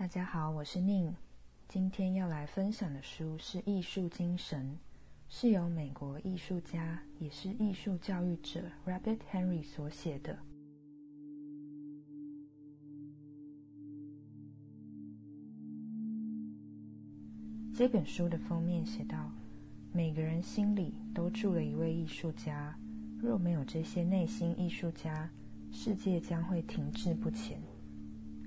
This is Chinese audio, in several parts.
大家好，我是宁。今天要来分享的书是《艺术精神》，是由美国艺术家也是艺术教育者 Rabbit Henry 所写的。这本书的封面写道：“每个人心里都住了一位艺术家，若没有这些内心艺术家，世界将会停滞不前。”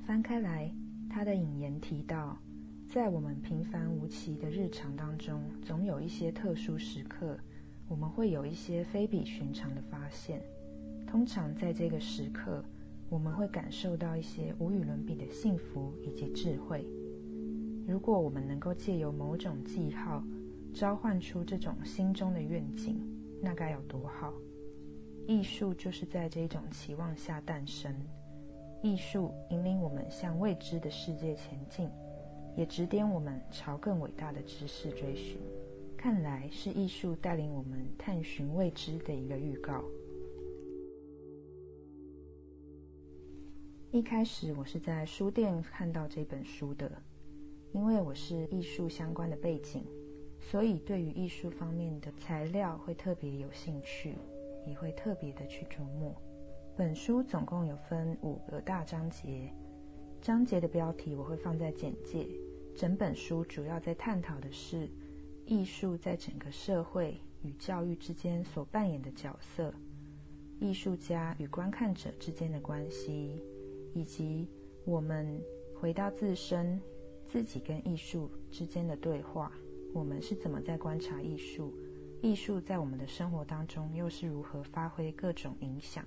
翻开来。他的引言提到，在我们平凡无奇的日常当中，总有一些特殊时刻，我们会有一些非比寻常的发现。通常在这个时刻，我们会感受到一些无与伦比的幸福以及智慧。如果我们能够借由某种记号，召唤出这种心中的愿景，那该有多好！艺术就是在这种期望下诞生。艺术引领我们向未知的世界前进，也指点我们朝更伟大的知识追寻。看来是艺术带领我们探寻未知的一个预告。一开始我是在书店看到这本书的，因为我是艺术相关的背景，所以对于艺术方面的材料会特别有兴趣，也会特别的去琢磨。本书总共有分五个大章节，章节的标题我会放在简介。整本书主要在探讨的是艺术在整个社会与教育之间所扮演的角色，艺术家与观看者之间的关系，以及我们回到自身、自己跟艺术之间的对话。我们是怎么在观察艺术？艺术在我们的生活当中又是如何发挥各种影响？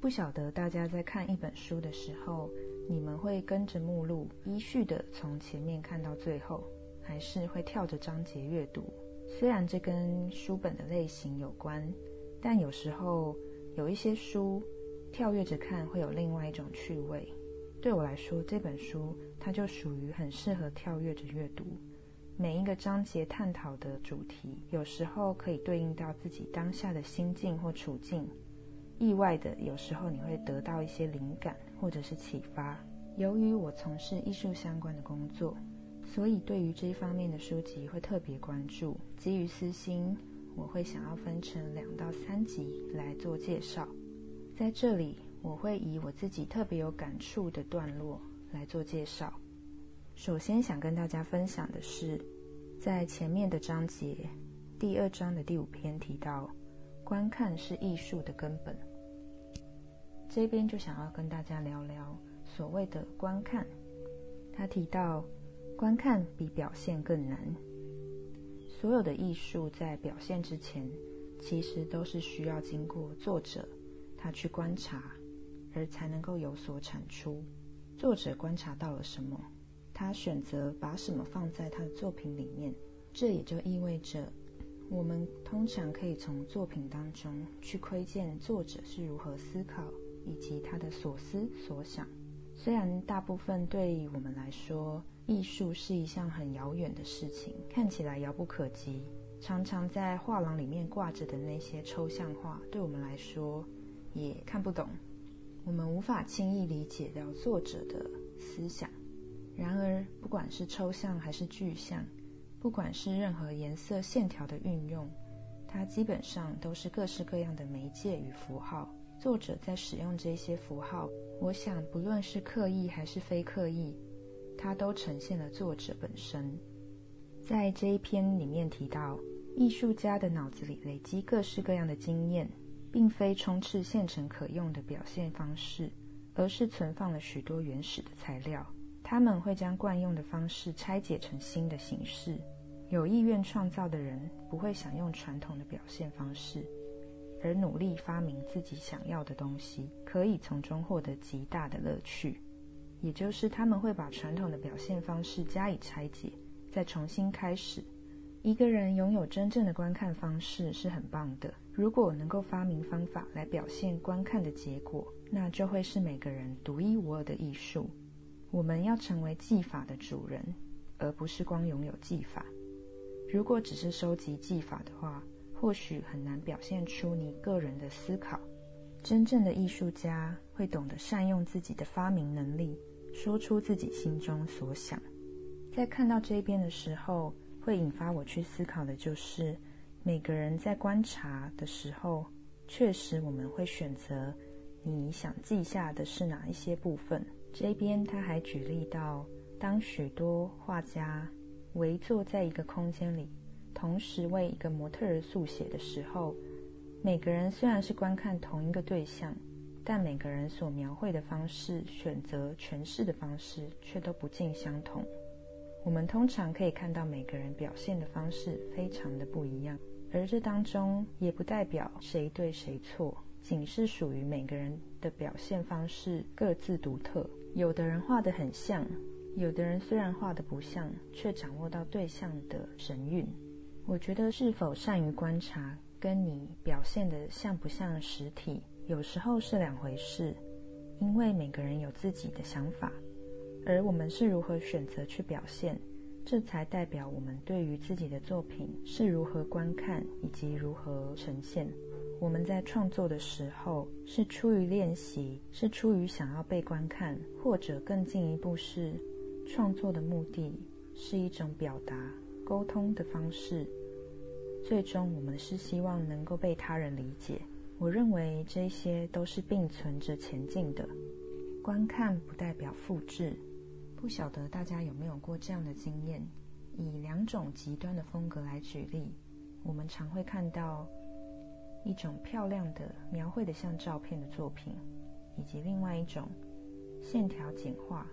不晓得大家在看一本书的时候，你们会跟着目录依序的从前面看到最后，还是会跳着章节阅读？虽然这跟书本的类型有关，但有时候有一些书跳跃着看会有另外一种趣味。对我来说，这本书它就属于很适合跳跃着阅读。每一个章节探讨的主题，有时候可以对应到自己当下的心境或处境。意外的，有时候你会得到一些灵感或者是启发。由于我从事艺术相关的工作，所以对于这一方面的书籍会特别关注。基于私心，我会想要分成两到三集来做介绍。在这里，我会以我自己特别有感触的段落来做介绍。首先想跟大家分享的是，在前面的章节第二章的第五篇提到，观看是艺术的根本。这边就想要跟大家聊聊所谓的观看。他提到，观看比表现更难。所有的艺术在表现之前，其实都是需要经过作者他去观察，而才能够有所产出。作者观察到了什么，他选择把什么放在他的作品里面。这也就意味着，我们通常可以从作品当中去窥见作者是如何思考。以及他的所思所想，虽然大部分对于我们来说，艺术是一项很遥远的事情，看起来遥不可及。常常在画廊里面挂着的那些抽象画，对我们来说也看不懂，我们无法轻易理解到作者的思想。然而，不管是抽象还是具象，不管是任何颜色线条的运用，它基本上都是各式各样的媒介与符号。作者在使用这些符号，我想不论是刻意还是非刻意，它都呈现了作者本身。在这一篇里面提到，艺术家的脑子里累积各式各样的经验，并非充斥现成可用的表现方式，而是存放了许多原始的材料。他们会将惯用的方式拆解成新的形式。有意愿创造的人不会想用传统的表现方式。而努力发明自己想要的东西，可以从中获得极大的乐趣。也就是他们会把传统的表现方式加以拆解，再重新开始。一个人拥有真正的观看方式是很棒的。如果能够发明方法来表现观看的结果，那就会是每个人独一无二的艺术。我们要成为技法的主人，而不是光拥有技法。如果只是收集技法的话，或许很难表现出你个人的思考。真正的艺术家会懂得善用自己的发明能力，说出自己心中所想。在看到这一边的时候，会引发我去思考的就是，每个人在观察的时候，确实我们会选择你想记下的是哪一些部分。这边他还举例到，当许多画家围坐在一个空间里，同时为一个模特儿速写的时候，每个人虽然是观看同一个对象，但每个人所描绘的方式、选择诠释的方式却都不尽相同。我们通常可以看到每个人表现的方式非常的不一样，而这当中也不代表谁对谁错，仅是属于每个人的表现方式各自独特。有的人画得很像，有的人虽然画得不像，却掌握到对象的神韵。我觉得是否善于观察，跟你表现的像不像实体，有时候是两回事，因为每个人有自己的想法。而我们是如何选择去表现，这才代表我们对于自己的作品是如何观看以及如何呈现。我们在创作的时候是出于练习，是出于想要被观看，或者更进一步是创作的目的是一种表达、沟通的方式。最终，我们是希望能够被他人理解。我认为这些都是并存着前进的。观看不代表复制。不晓得大家有没有过这样的经验？以两种极端的风格来举例，我们常会看到一种漂亮的描绘的像照片的作品，以及另外一种线条简化、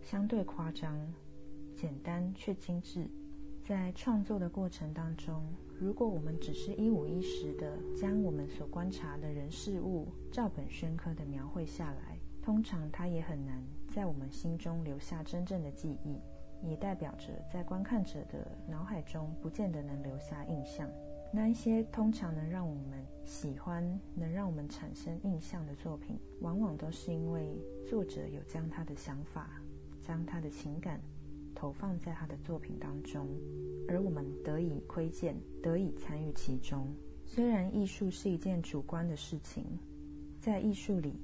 相对夸张、简单却精致。在创作的过程当中，如果我们只是一五一十的将我们所观察的人事物照本宣科的描绘下来，通常它也很难。在我们心中留下真正的记忆，也代表着在观看者的脑海中不见得能留下印象。那一些通常能让我们喜欢、能让我们产生印象的作品，往往都是因为作者有将他的想法、将他的情感投放在他的作品当中，而我们得以窥见、得以参与其中。虽然艺术是一件主观的事情，在艺术里。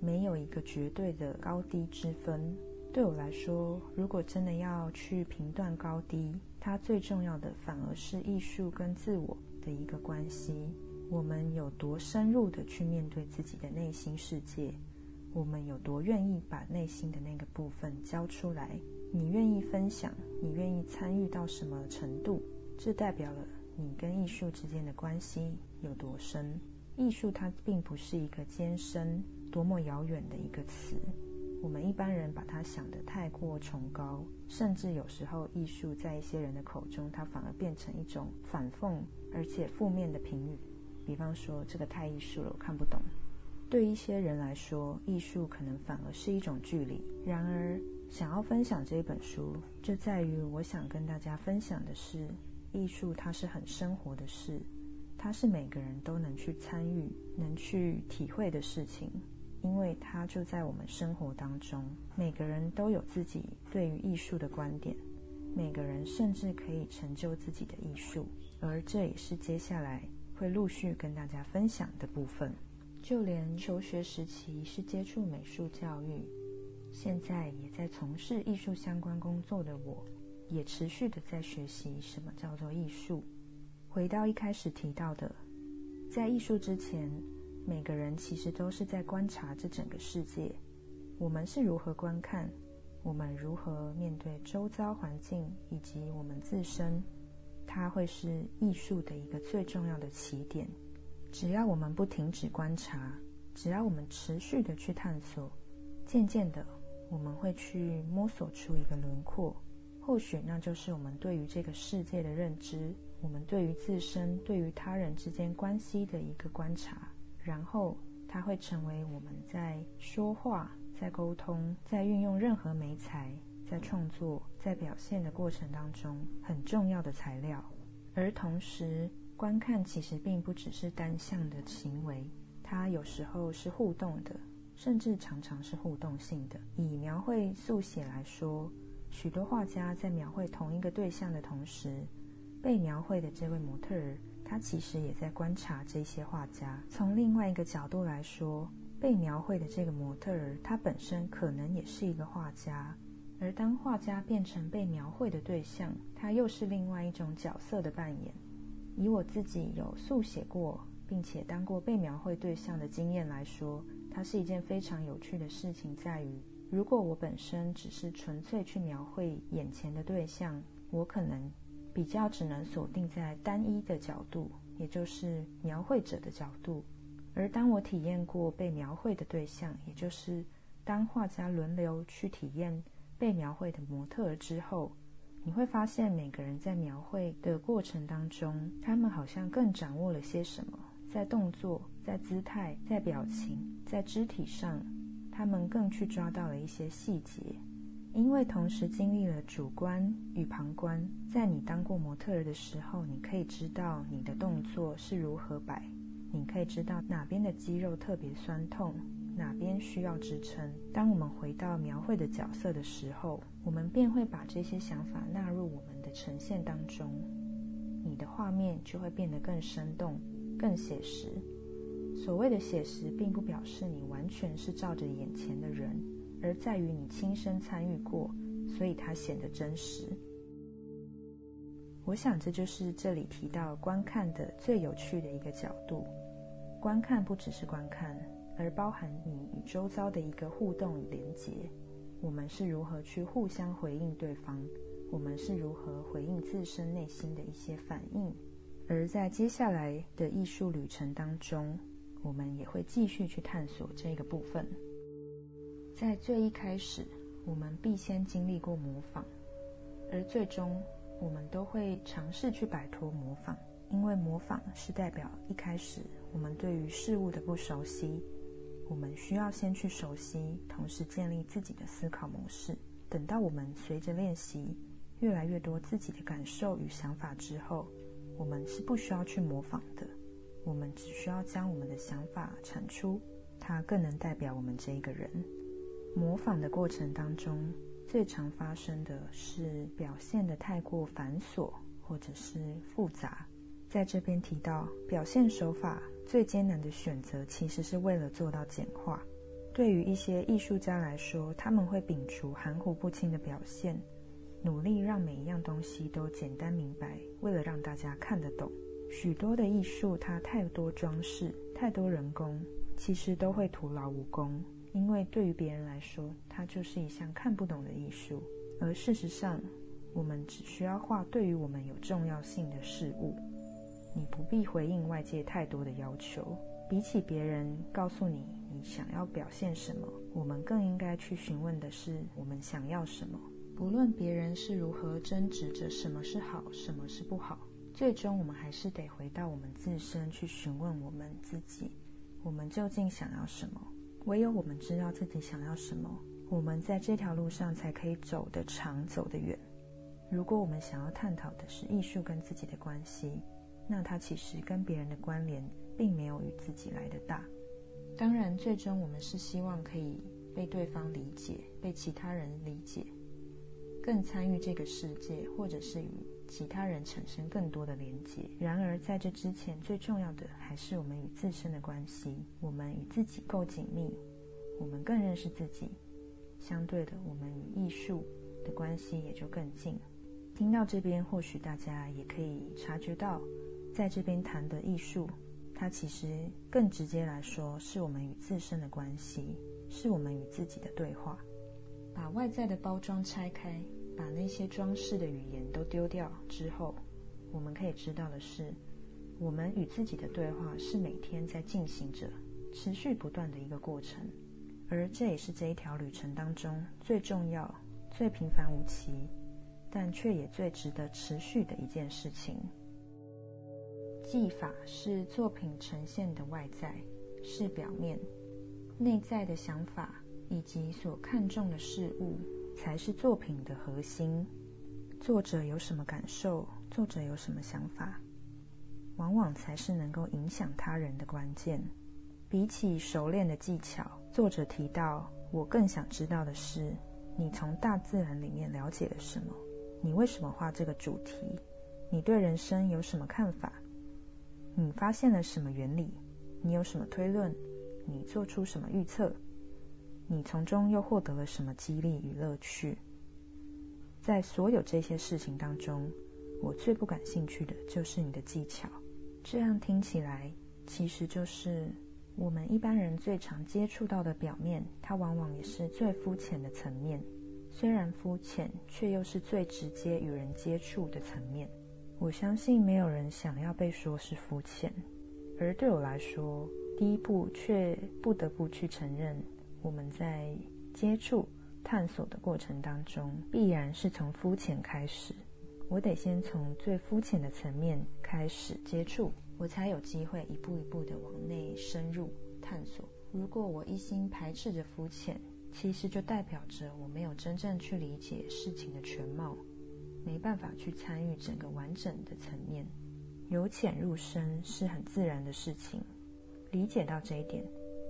没有一个绝对的高低之分。对我来说，如果真的要去评断高低，它最重要的反而是艺术跟自我的一个关系。我们有多深入的去面对自己的内心世界？我们有多愿意把内心的那个部分交出来？你愿意分享？你愿意参与到什么程度？这代表了你跟艺术之间的关系有多深。艺术它并不是一个艰深。多么遥远的一个词，我们一般人把它想得太过崇高，甚至有时候艺术在一些人的口中，它反而变成一种反讽而且负面的评语。比方说，这个太艺术了，我看不懂。对一些人来说，艺术可能反而是一种距离。然而，想要分享这本书，就在于我想跟大家分享的是，艺术它是很生活的事，它是每个人都能去参与、能去体会的事情。因为它就在我们生活当中，每个人都有自己对于艺术的观点，每个人甚至可以成就自己的艺术，而这也是接下来会陆续跟大家分享的部分。就连求学时期是接触美术教育，现在也在从事艺术相关工作的我，也持续的在学习什么叫做艺术。回到一开始提到的，在艺术之前。每个人其实都是在观察这整个世界。我们是如何观看？我们如何面对周遭环境以及我们自身？它会是艺术的一个最重要的起点。只要我们不停止观察，只要我们持续的去探索，渐渐的，我们会去摸索出一个轮廓。或许那就是我们对于这个世界的认知，我们对于自身、对于他人之间关系的一个观察。然后，它会成为我们在说话、在沟通、在运用任何媒材、在创作、在表现的过程当中很重要的材料。而同时，观看其实并不只是单向的行为，它有时候是互动的，甚至常常是互动性的。以描绘速写来说，许多画家在描绘同一个对象的同时，被描绘的这位模特儿。他其实也在观察这些画家。从另外一个角度来说，被描绘的这个模特儿，他本身可能也是一个画家。而当画家变成被描绘的对象，他又是另外一种角色的扮演。以我自己有速写过，并且当过被描绘对象的经验来说，它是一件非常有趣的事情。在于，如果我本身只是纯粹去描绘眼前的对象，我可能比较只能锁定在单一的角度，也就是描绘者的角度。而当我体验过被描绘的对象，也就是当画家轮流去体验。被描绘的模特儿之后，你会发现每个人在描绘的过程当中，他们好像更掌握了些什么，在动作、在姿态、在表情、在肢体上，他们更去抓到了一些细节。因为同时经历了主观与旁观，在你当过模特儿的时候，你可以知道你的动作是如何摆，你可以知道哪边的肌肉特别酸痛。哪边需要支撑？当我们回到描绘的角色的时候，我们便会把这些想法纳入我们的呈现当中，你的画面就会变得更生动、更写实。所谓的写实，并不表示你完全是照着眼前的人，而在于你亲身参与过，所以它显得真实。我想，这就是这里提到观看的最有趣的一个角度。观看不只是观看。而包含你与周遭的一个互动与连结，我们是如何去互相回应对方？我们是如何回应自身内心的一些反应？而在接下来的艺术旅程当中，我们也会继续去探索这个部分。在最一开始，我们必先经历过模仿，而最终我们都会尝试去摆脱模仿，因为模仿是代表一开始我们对于事物的不熟悉。我们需要先去熟悉，同时建立自己的思考模式。等到我们随着练习越来越多自己的感受与想法之后，我们是不需要去模仿的。我们只需要将我们的想法产出，它更能代表我们这一个人。模仿的过程当中，最常发生的是表现的太过繁琐或者是复杂。在这边提到表现手法。最艰难的选择，其实是为了做到简化。对于一些艺术家来说，他们会摒除含糊不清的表现，努力让每一样东西都简单明白，为了让大家看得懂。许多的艺术，它太多装饰，太多人工，其实都会徒劳无功。因为对于别人来说，它就是一项看不懂的艺术。而事实上，我们只需要画对于我们有重要性的事物。你不必回应外界太多的要求。比起别人告诉你你想要表现什么，我们更应该去询问的是我们想要什么。不论别人是如何争执着什么是好，什么是不好，最终我们还是得回到我们自身去询问我们自己：我们究竟想要什么？唯有我们知道自己想要什么，我们在这条路上才可以走得长，走得远。如果我们想要探讨的是艺术跟自己的关系，那他其实跟别人的关联并没有与自己来的大。当然，最终我们是希望可以被对方理解，被其他人理解，更参与这个世界，或者是与其他人产生更多的连接。然而，在这之前，最重要的还是我们与自身的关系。我们与自己够紧密，我们更认识自己。相对的，我们与艺术的关系也就更近。听到这边，或许大家也可以察觉到。在这边谈的艺术，它其实更直接来说，是我们与自身的关系，是我们与自己的对话。把外在的包装拆开，把那些装饰的语言都丢掉之后，我们可以知道的是，我们与自己的对话是每天在进行着、持续不断的一个过程。而这也是这一条旅程当中最重要、最平凡无奇，但却也最值得持续的一件事情。技法是作品呈现的外在，是表面；内在的想法以及所看重的事物，才是作品的核心。作者有什么感受，作者有什么想法，往往才是能够影响他人的关键。比起熟练的技巧，作者提到，我更想知道的是，你从大自然里面了解了什么？你为什么画这个主题？你对人生有什么看法？你发现了什么原理？你有什么推论？你做出什么预测？你从中又获得了什么激励与乐趣？在所有这些事情当中，我最不感兴趣的就是你的技巧。这样听起来，其实就是我们一般人最常接触到的表面，它往往也是最肤浅的层面。虽然肤浅，却又是最直接与人接触的层面。我相信没有人想要被说是肤浅，而对我来说，第一步却不得不去承认，我们在接触、探索的过程当中，必然是从肤浅开始。我得先从最肤浅的层面开始接触，我才有机会一步一步的往内深入探索。如果我一心排斥着肤浅，其实就代表着我没有真正去理解事情的全貌，没办法去参与整个完整的层面。由浅入深是很自然的事情，理解到这一点，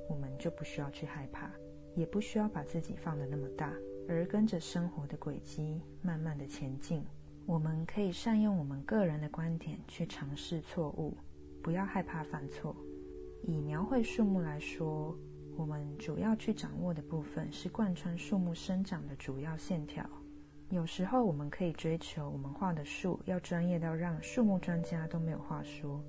我们就不需要去害怕，也不需要把自己放得那么大，而跟着生活的轨迹慢慢的前进。我们可以善用我们个人的观点去尝试错误，不要害怕犯错。以描绘树木来说。我们主要去掌握的部分是贯穿树木生长的主要线条。有时候我们可以追求我们画的树要专业到让树木专家都没有话说；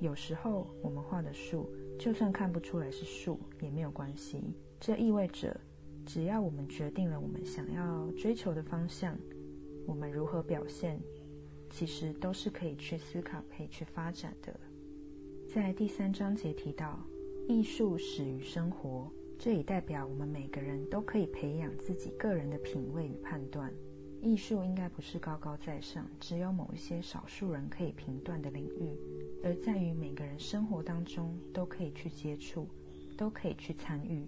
有时候我们画的树就算看不出来是树也没有关系。这意味着，只要我们决定了我们想要追求的方向，我们如何表现，其实都是可以去思考、可以去发展的。在第三章节提到。艺术始于生活，这也代表我们每个人都可以培养自己个人的品味与判断。艺术应该不是高高在上，只有某一些少数人可以评断的领域，而在于每个人生活当中都可以去接触，都可以去参与。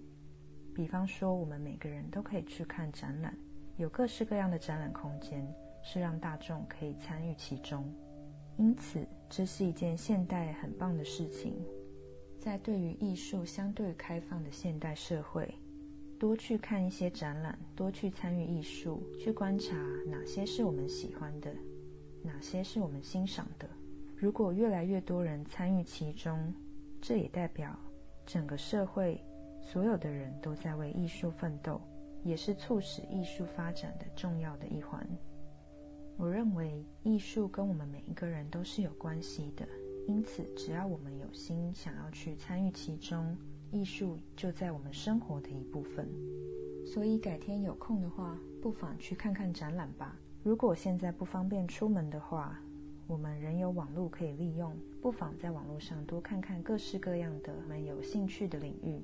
比方说，我们每个人都可以去看展览，有各式各样的展览空间，是让大众可以参与其中。因此，这是一件现代很棒的事情。在对于艺术相对开放的现代社会，多去看一些展览，多去参与艺术，去观察哪些是我们喜欢的，哪些是我们欣赏的。如果越来越多人参与其中，这也代表整个社会所有的人都在为艺术奋斗，也是促使艺术发展的重要的一环。我认为艺术跟我们每一个人都是有关系的。因此，只要我们有心想要去参与其中，艺术就在我们生活的一部分。所以，改天有空的话，不妨去看看展览吧。如果现在不方便出门的话，我们仍有网络可以利用，不妨在网络上多看看各式各样的我们有兴趣的领域。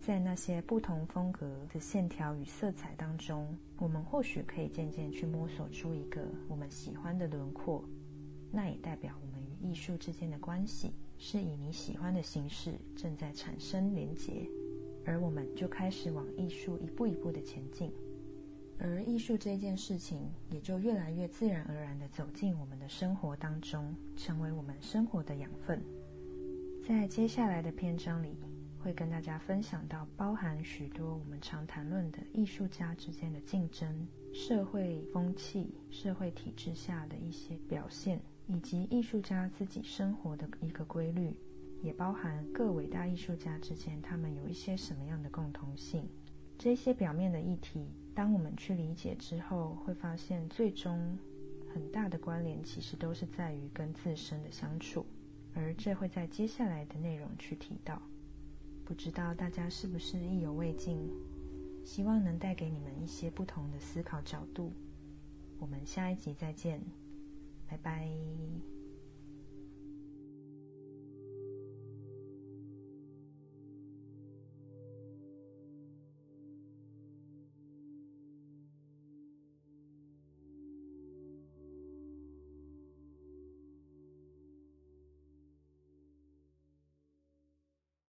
在那些不同风格的线条与色彩当中，我们或许可以渐渐去摸索出一个我们喜欢的轮廓。那也代表我们与。艺术之间的关系是以你喜欢的形式正在产生连结，而我们就开始往艺术一步一步的前进，而艺术这件事情也就越来越自然而然的走进我们的生活当中，成为我们生活的养分。在接下来的篇章里，会跟大家分享到包含许多我们常谈论的艺术家之间的竞争、社会风气、社会体制下的一些表现。以及艺术家自己生活的一个规律，也包含各伟大艺术家之间他们有一些什么样的共同性。这些表面的议题，当我们去理解之后，会发现最终很大的关联其实都是在于跟自身的相处，而这会在接下来的内容去提到。不知道大家是不是意犹未尽？希望能带给你们一些不同的思考角度。我们下一集再见。拜拜。